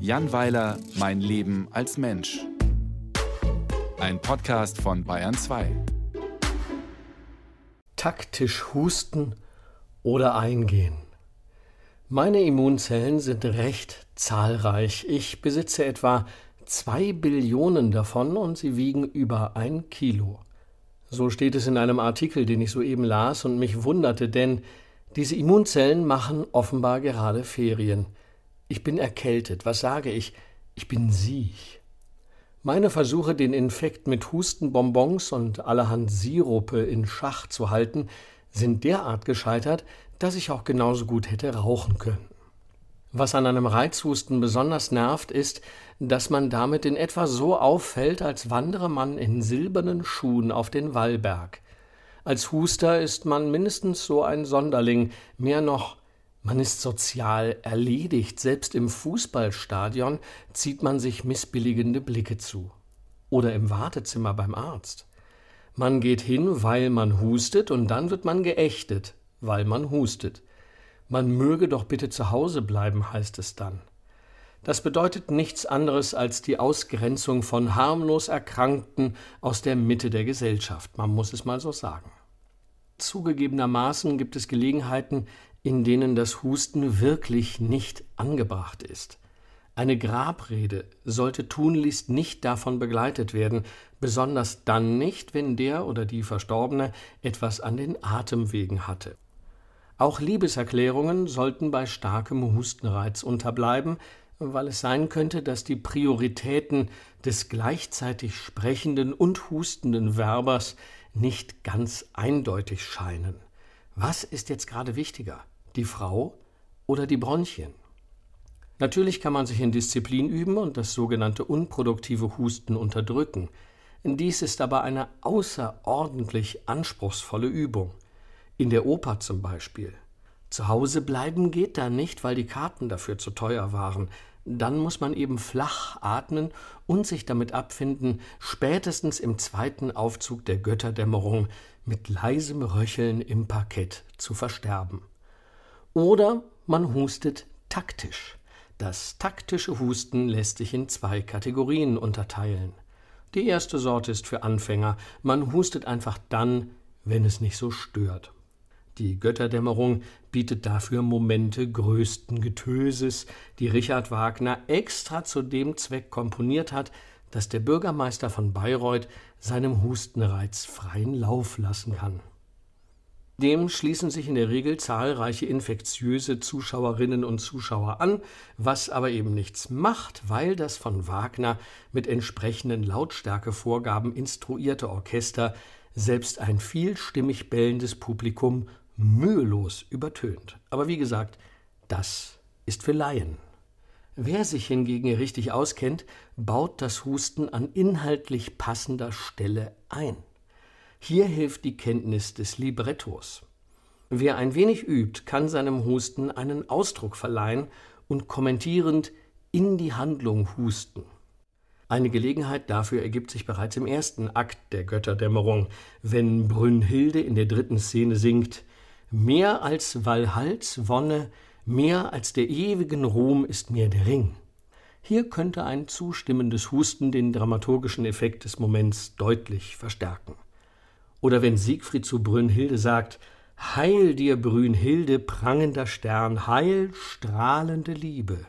Jan Weiler, Mein Leben als Mensch. Ein Podcast von Bayern 2. Taktisch husten oder eingehen. Meine Immunzellen sind recht zahlreich. Ich besitze etwa zwei Billionen davon und sie wiegen über ein Kilo. So steht es in einem Artikel, den ich soeben las und mich wunderte, denn diese Immunzellen machen offenbar gerade Ferien. Ich bin erkältet. Was sage ich? Ich bin siech. Meine Versuche, den Infekt mit Hustenbonbons und allerhand Sirupe in Schach zu halten, sind derart gescheitert, dass ich auch genauso gut hätte rauchen können. Was an einem Reizhusten besonders nervt, ist, dass man damit in etwa so auffällt, als wandere man in silbernen Schuhen auf den Wallberg. Als Huster ist man mindestens so ein Sonderling, mehr noch, man ist sozial erledigt, selbst im Fußballstadion zieht man sich missbilligende Blicke zu. Oder im Wartezimmer beim Arzt. Man geht hin, weil man hustet, und dann wird man geächtet, weil man hustet. Man möge doch bitte zu Hause bleiben, heißt es dann. Das bedeutet nichts anderes als die Ausgrenzung von harmlos Erkrankten aus der Mitte der Gesellschaft, man muss es mal so sagen. Zugegebenermaßen gibt es Gelegenheiten, in denen das Husten wirklich nicht angebracht ist. Eine Grabrede sollte tunlichst nicht davon begleitet werden, besonders dann nicht, wenn der oder die Verstorbene etwas an den Atemwegen hatte. Auch Liebeserklärungen sollten bei starkem Hustenreiz unterbleiben, weil es sein könnte, dass die Prioritäten des gleichzeitig sprechenden und hustenden Werbers nicht ganz eindeutig scheinen. Was ist jetzt gerade wichtiger, die Frau oder die Bronchien? Natürlich kann man sich in Disziplin üben und das sogenannte unproduktive Husten unterdrücken. Dies ist aber eine außerordentlich anspruchsvolle Übung. In der Oper zum Beispiel. Zu Hause bleiben geht da nicht, weil die Karten dafür zu teuer waren. Dann muss man eben flach atmen und sich damit abfinden, spätestens im zweiten Aufzug der Götterdämmerung mit leisem Röcheln im Parkett zu versterben. Oder man hustet taktisch. Das taktische Husten lässt sich in zwei Kategorien unterteilen. Die erste Sorte ist für Anfänger. Man hustet einfach dann, wenn es nicht so stört. Die Götterdämmerung bietet dafür Momente größten Getöses, die Richard Wagner extra zu dem Zweck komponiert hat, dass der Bürgermeister von Bayreuth seinem Hustenreiz freien Lauf lassen kann. Dem schließen sich in der Regel zahlreiche infektiöse Zuschauerinnen und Zuschauer an, was aber eben nichts macht, weil das von Wagner mit entsprechenden Lautstärkevorgaben instruierte Orchester selbst ein vielstimmig bellendes Publikum mühelos übertönt. Aber wie gesagt, das ist für Laien. Wer sich hingegen richtig auskennt, baut das Husten an inhaltlich passender Stelle ein. Hier hilft die Kenntnis des Librettos. Wer ein wenig übt, kann seinem Husten einen Ausdruck verleihen und kommentierend in die Handlung husten. Eine Gelegenheit dafür ergibt sich bereits im ersten Akt der Götterdämmerung, wenn Brünnhilde in der dritten Szene singt Mehr als Walhalls Wonne, mehr als der ewigen Ruhm ist mir der Ring. Hier könnte ein zustimmendes Husten den dramaturgischen Effekt des Moments deutlich verstärken. Oder wenn Siegfried zu Brünnhilde sagt, Heil dir, Brünnhilde, prangender Stern, heil, strahlende Liebe.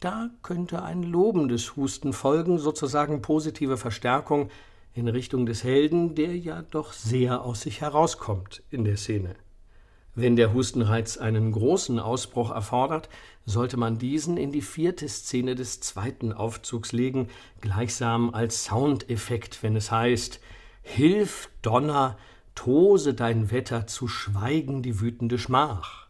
Da könnte ein lobendes Husten folgen, sozusagen positive Verstärkung in Richtung des Helden, der ja doch sehr aus sich herauskommt in der Szene. Wenn der Hustenreiz einen großen Ausbruch erfordert, sollte man diesen in die vierte Szene des zweiten Aufzugs legen, gleichsam als Soundeffekt, wenn es heißt Hilf, Donner, tose dein Wetter zu schweigen die wütende Schmach.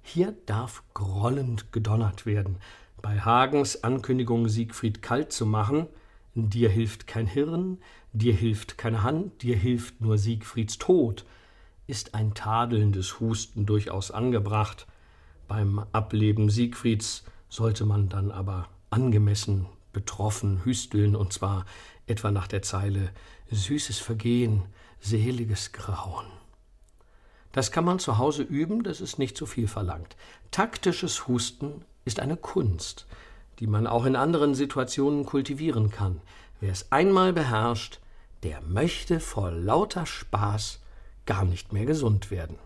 Hier darf grollend gedonnert werden. Bei Hagens Ankündigung, Siegfried kalt zu machen, dir hilft kein Hirn, dir hilft keine Hand, dir hilft nur Siegfrieds Tod, ist ein tadelndes Husten durchaus angebracht. Beim Ableben Siegfrieds sollte man dann aber angemessen betroffen hüsteln, und zwar etwa nach der Zeile Süßes Vergehen, seliges Grauen. Das kann man zu Hause üben, das ist nicht zu viel verlangt. Taktisches Husten ist eine Kunst, die man auch in anderen Situationen kultivieren kann. Wer es einmal beherrscht, der möchte vor lauter Spaß gar nicht mehr gesund werden.